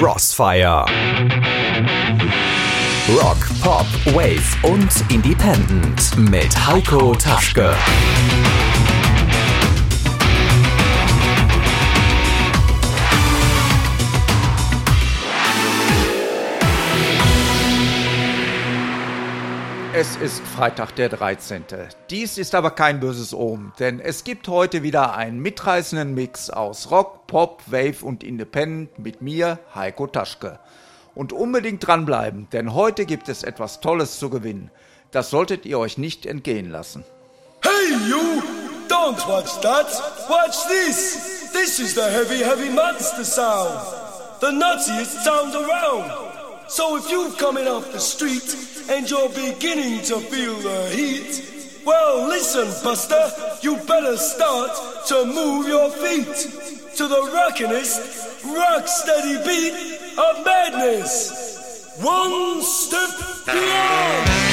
Crossfire. Rock, Pop, Wave und Independent mit Heiko Taschke. Es ist Freitag der 13. Dies ist aber kein böses Omen, denn es gibt heute wieder einen mitreißenden Mix aus Rock, Pop, Wave und Independent mit mir, Heiko Taschke. Und unbedingt dranbleiben, denn heute gibt es etwas Tolles zu gewinnen. Das solltet ihr euch nicht entgehen lassen. Hey you! Don't watch that! Watch this! This is the heavy, heavy monster sound! The nuttiest sound around! So if you've coming off the street and you're beginning to feel the heat, well listen, Buster, you better start to move your feet to the rockinest, rock steady beat of madness. One step beyond.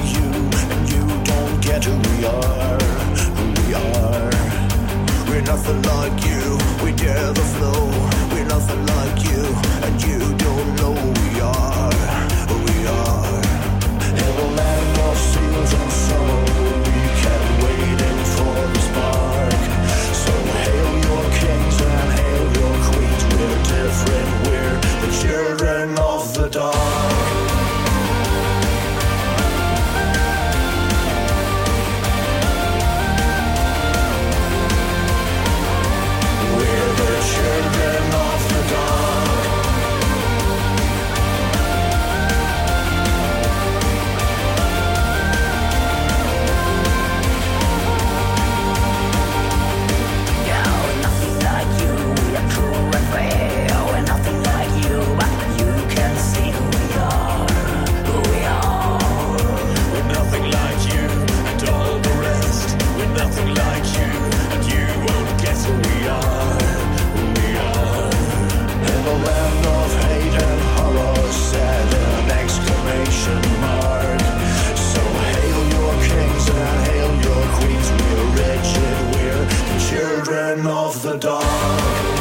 And you don't get who we are, who we are. We're nothing like you, we dare the flow. We're nothing like you, and you don't know who we are, children of the dark.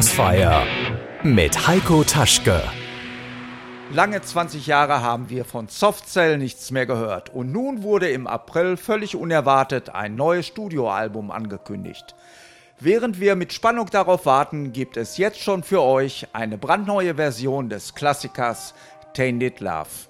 Crossfire mit Heiko Taschke. Lange 20 Jahre haben wir von Softcell nichts mehr gehört und nun wurde im April völlig unerwartet ein neues Studioalbum angekündigt. Während wir mit Spannung darauf warten, gibt es jetzt schon für euch eine brandneue Version des Klassikers Tainted Love.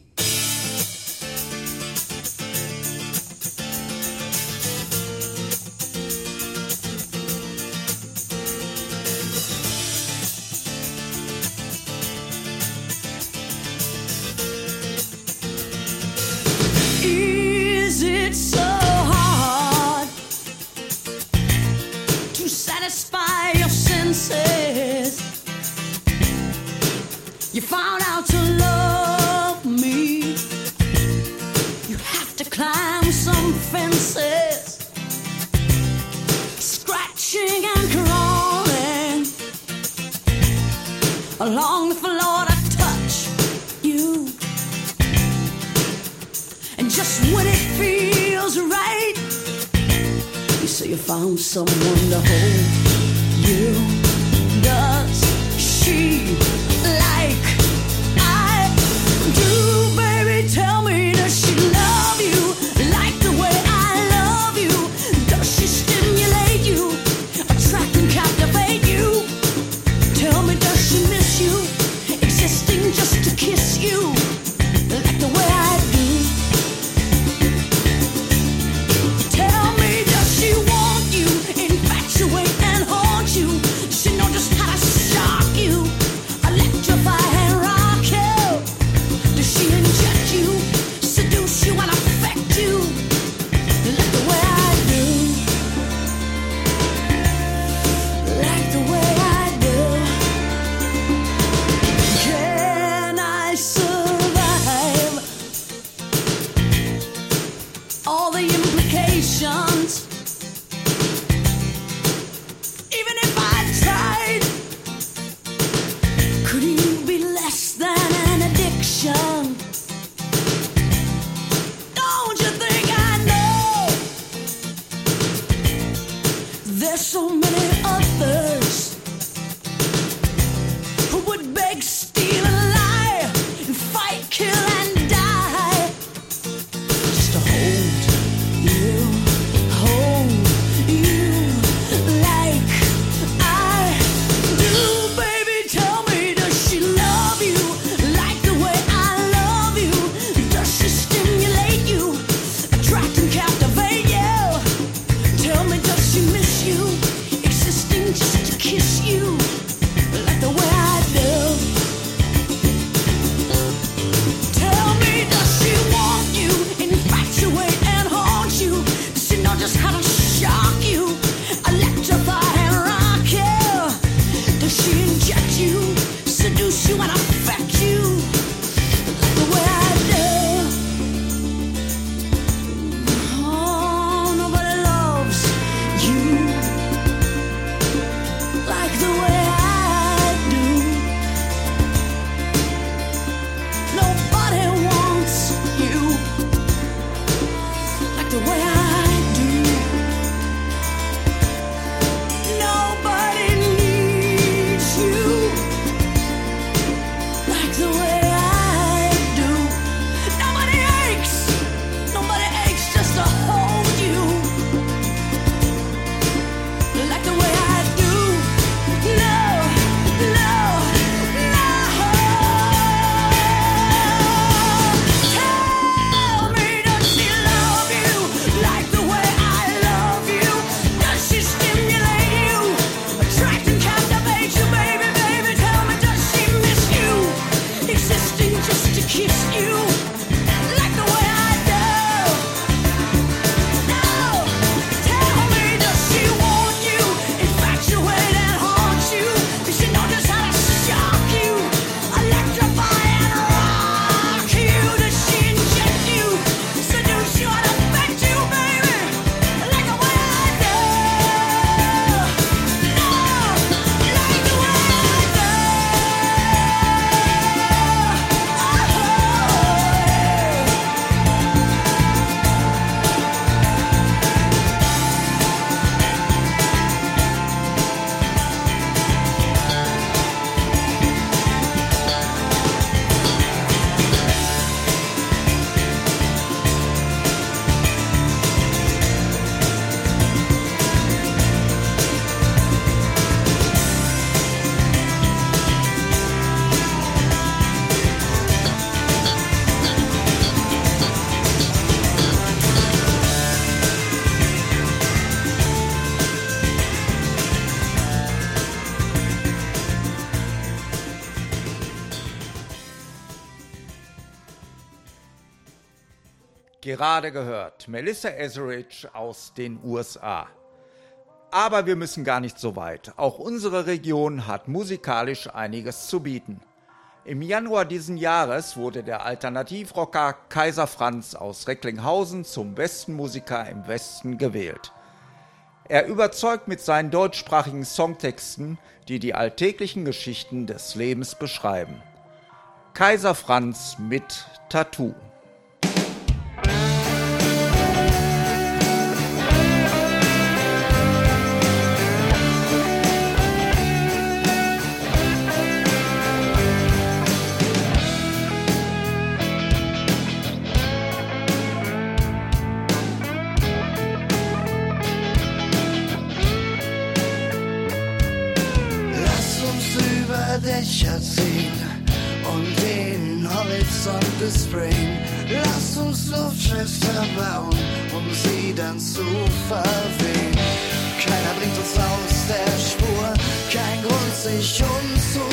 found someone to hold you. gerade gehört, Melissa Etheridge aus den USA. Aber wir müssen gar nicht so weit. Auch unsere Region hat musikalisch einiges zu bieten. Im Januar diesen Jahres wurde der Alternativrocker Kaiser Franz aus Recklinghausen zum besten Musiker im Westen gewählt. Er überzeugt mit seinen deutschsprachigen Songtexten, die die alltäglichen Geschichten des Lebens beschreiben. Kaiser Franz mit Tattoo. Schloss und das Spring. Lass uns Luftschiffe verbauen, um sie dann zu verwehen. Keiner bringt uns aus der Spur, kein Grund sich umzusehen.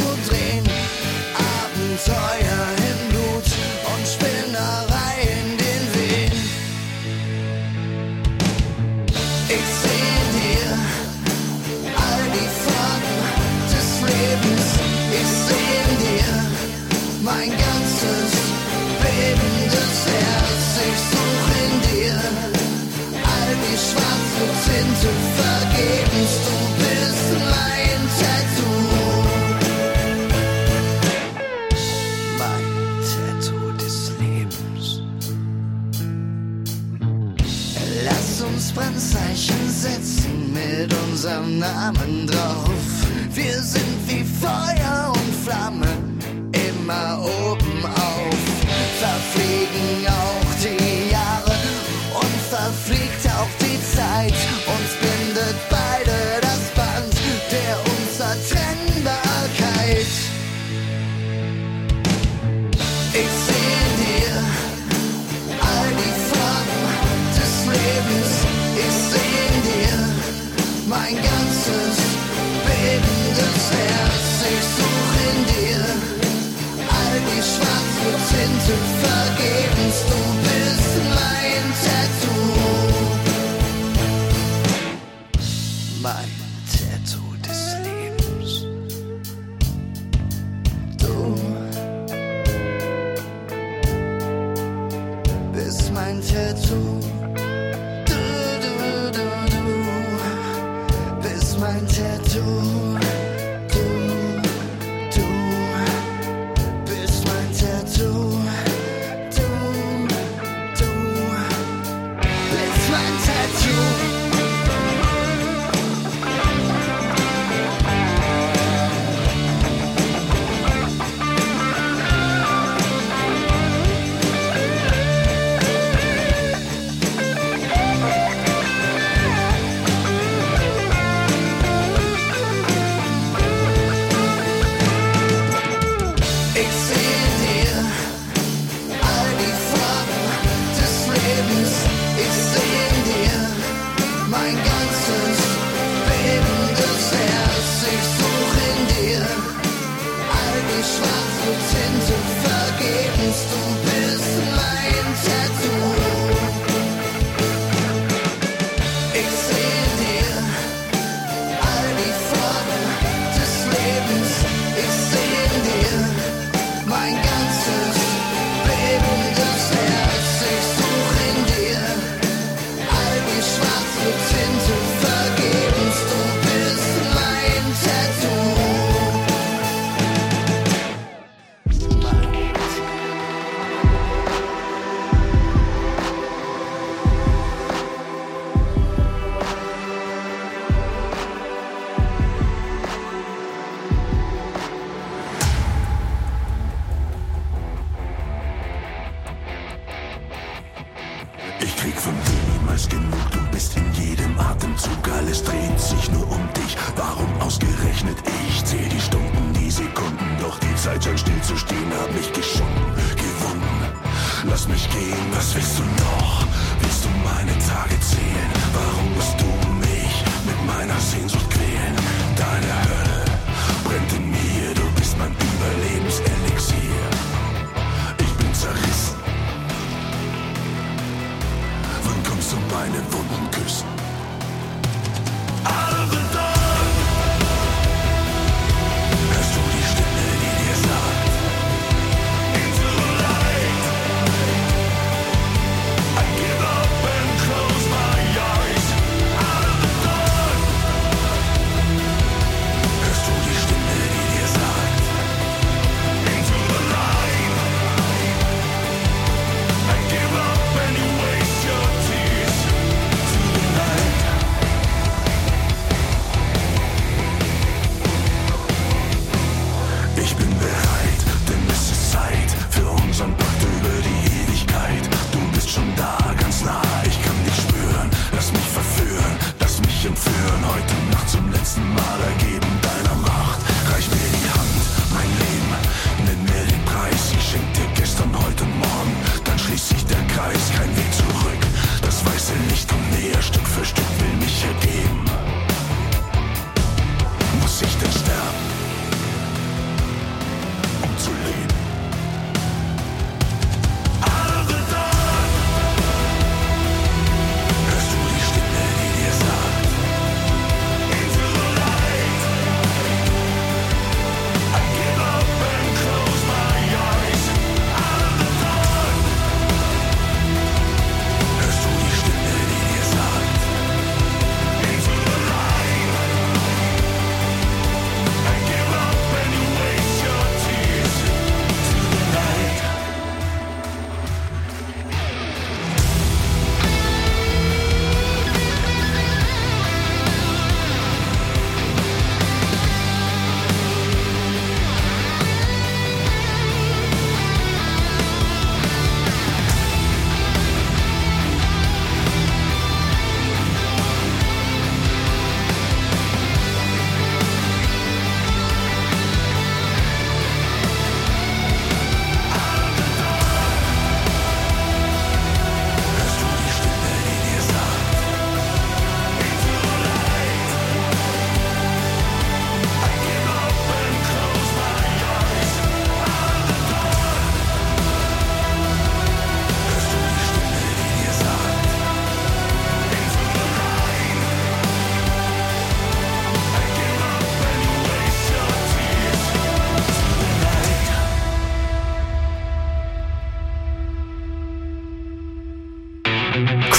I'm a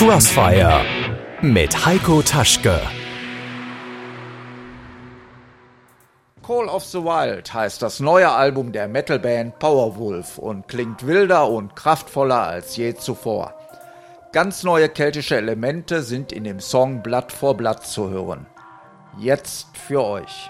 Crossfire mit Heiko Taschke. Call of the Wild heißt das neue Album der Metalband Powerwolf und klingt wilder und kraftvoller als je zuvor. Ganz neue keltische Elemente sind in dem Song Blatt vor Blatt zu hören. Jetzt für euch.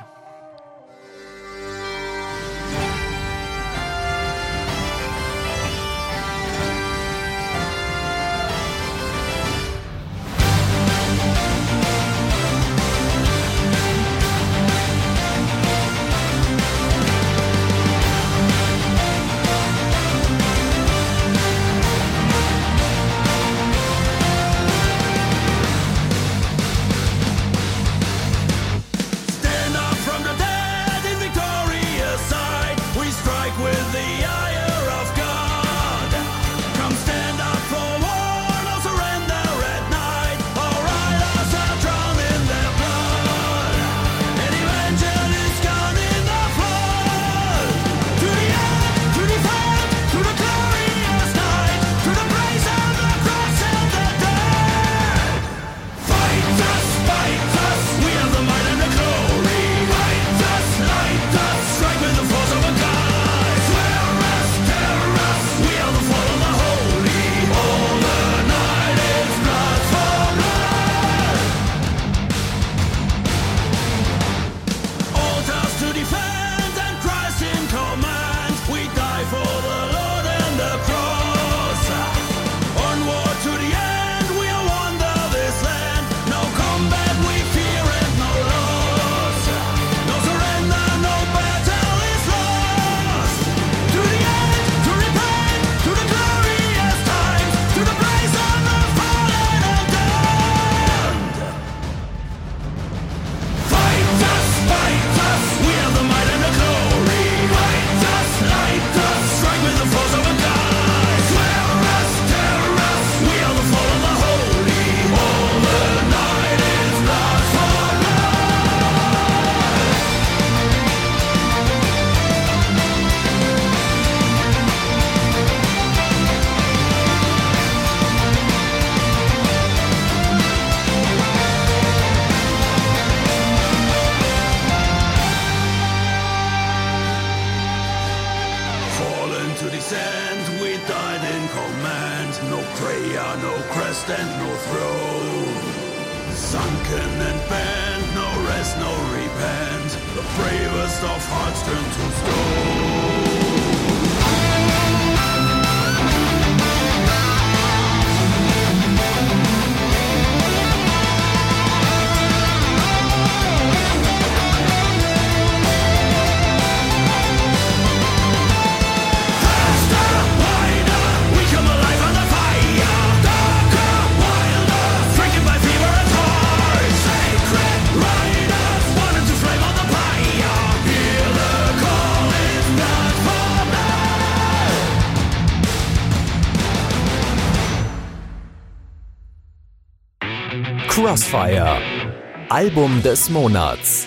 Album des Monats.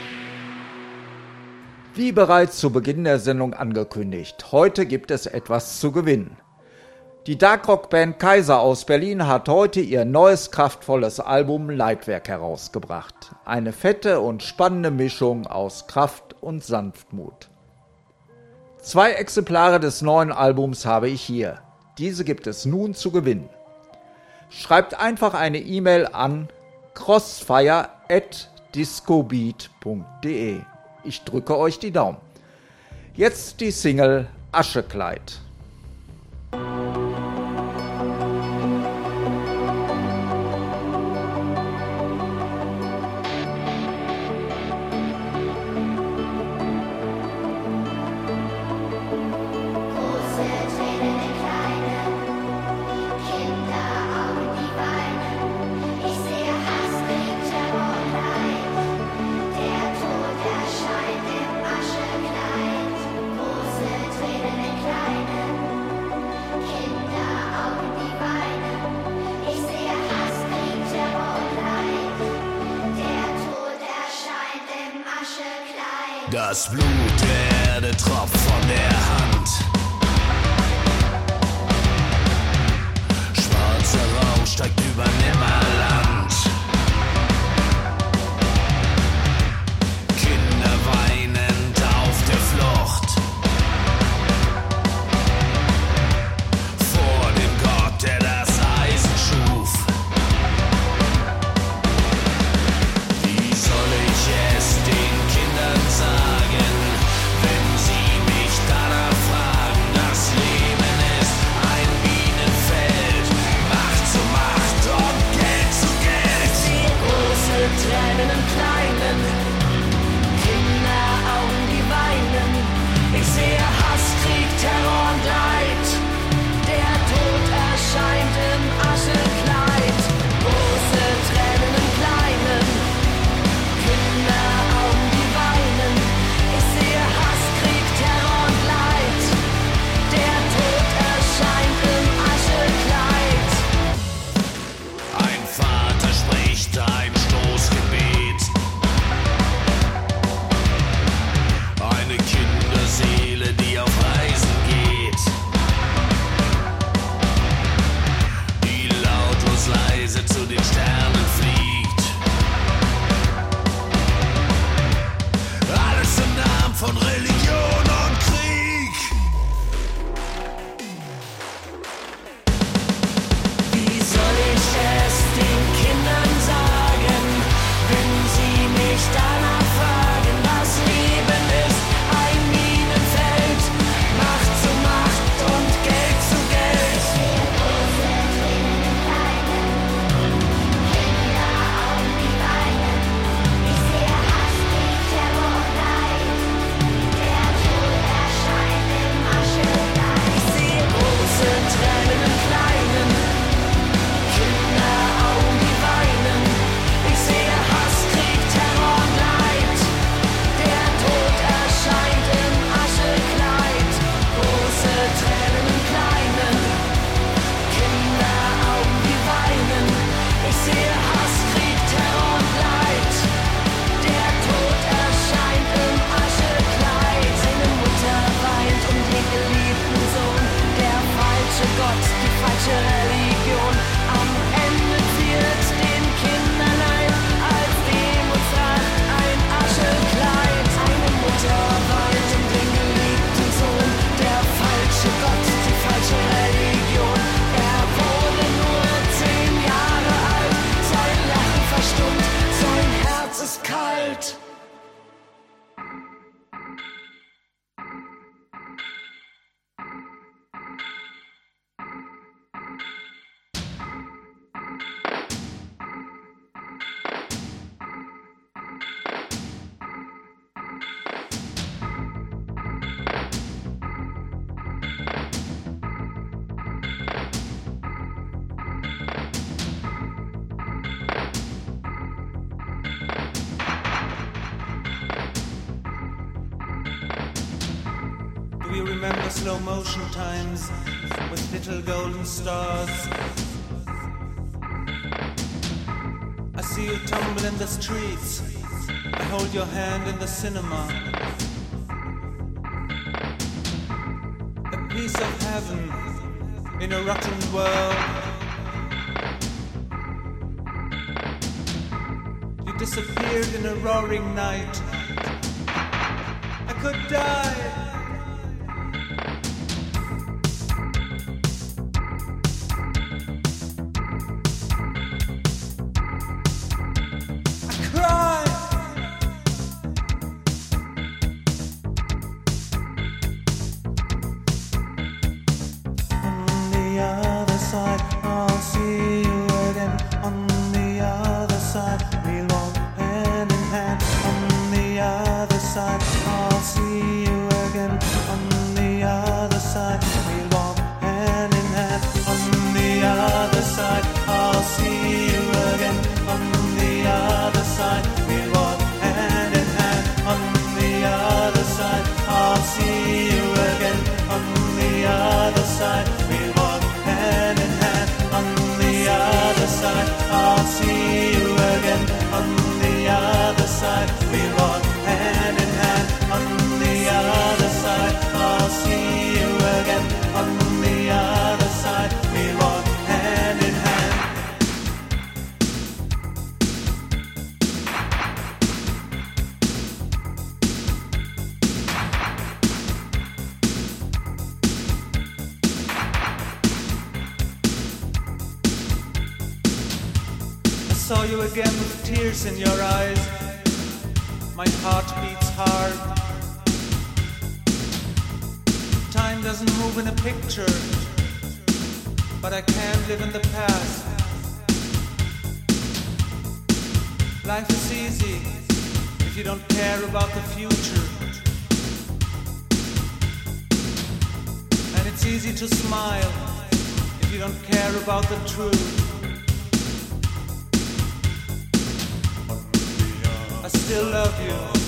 Wie bereits zu Beginn der Sendung angekündigt, heute gibt es etwas zu gewinnen. Die Darkrock-Band Kaiser aus Berlin hat heute ihr neues kraftvolles Album Leitwerk herausgebracht. Eine fette und spannende Mischung aus Kraft und Sanftmut. Zwei Exemplare des neuen Albums habe ich hier. Diese gibt es nun zu gewinnen. Schreibt einfach eine E-Mail an crossfire discobeat.de. Ich drücke euch die Daumen. Jetzt die Single Aschekleid. in your eyes. My heart beats hard. Time doesn't move in a picture, but I can't live in the past. Life is easy if you don't care about the future. And it's easy to smile if you don't care about the truth. still love you.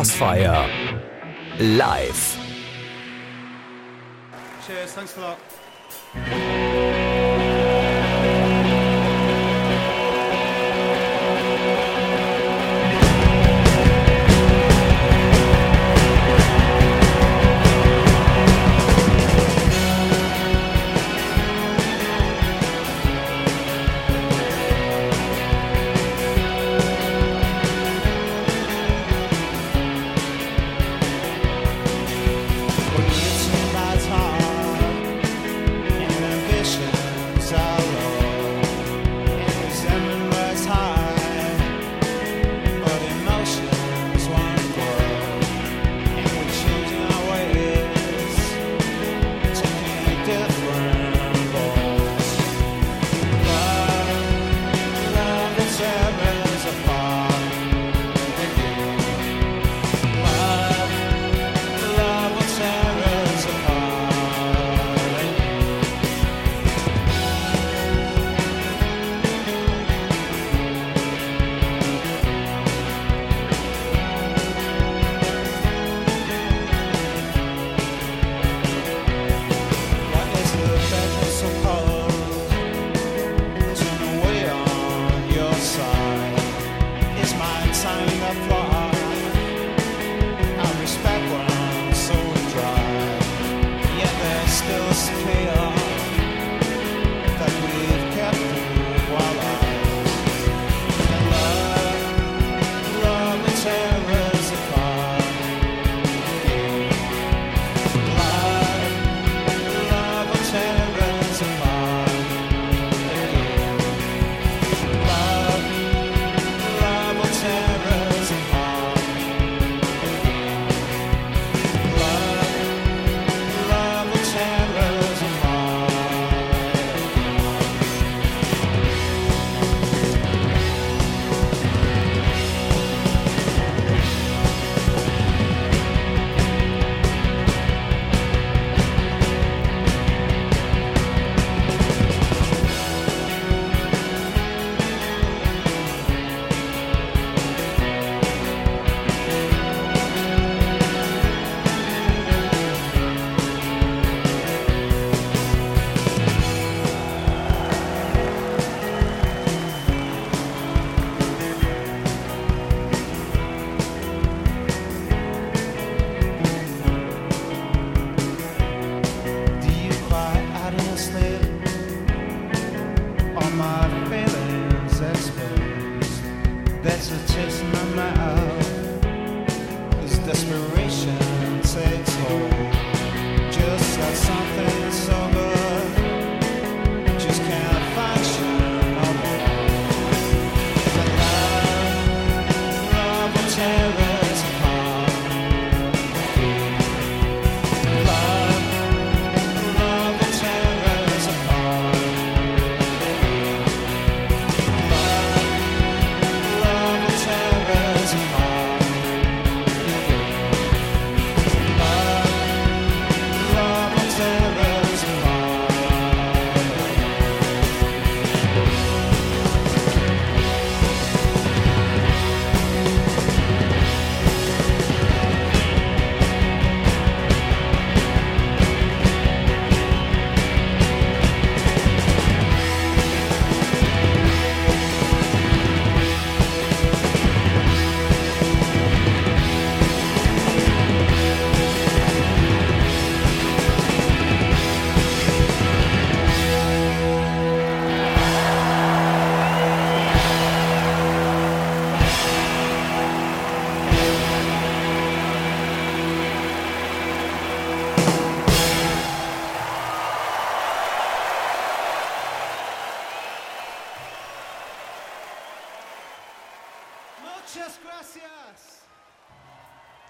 Crossfire live. Cheers, thanks for that.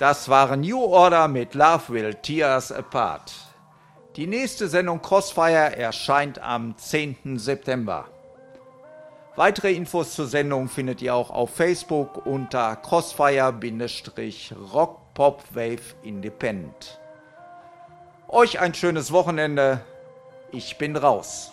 Das waren New Order mit Love Will Tear Us Apart. Die nächste Sendung Crossfire erscheint am 10. September. Weitere Infos zur Sendung findet ihr auch auf Facebook unter Crossfire-Rock Pop Wave Independent. Euch ein schönes Wochenende. Ich bin raus.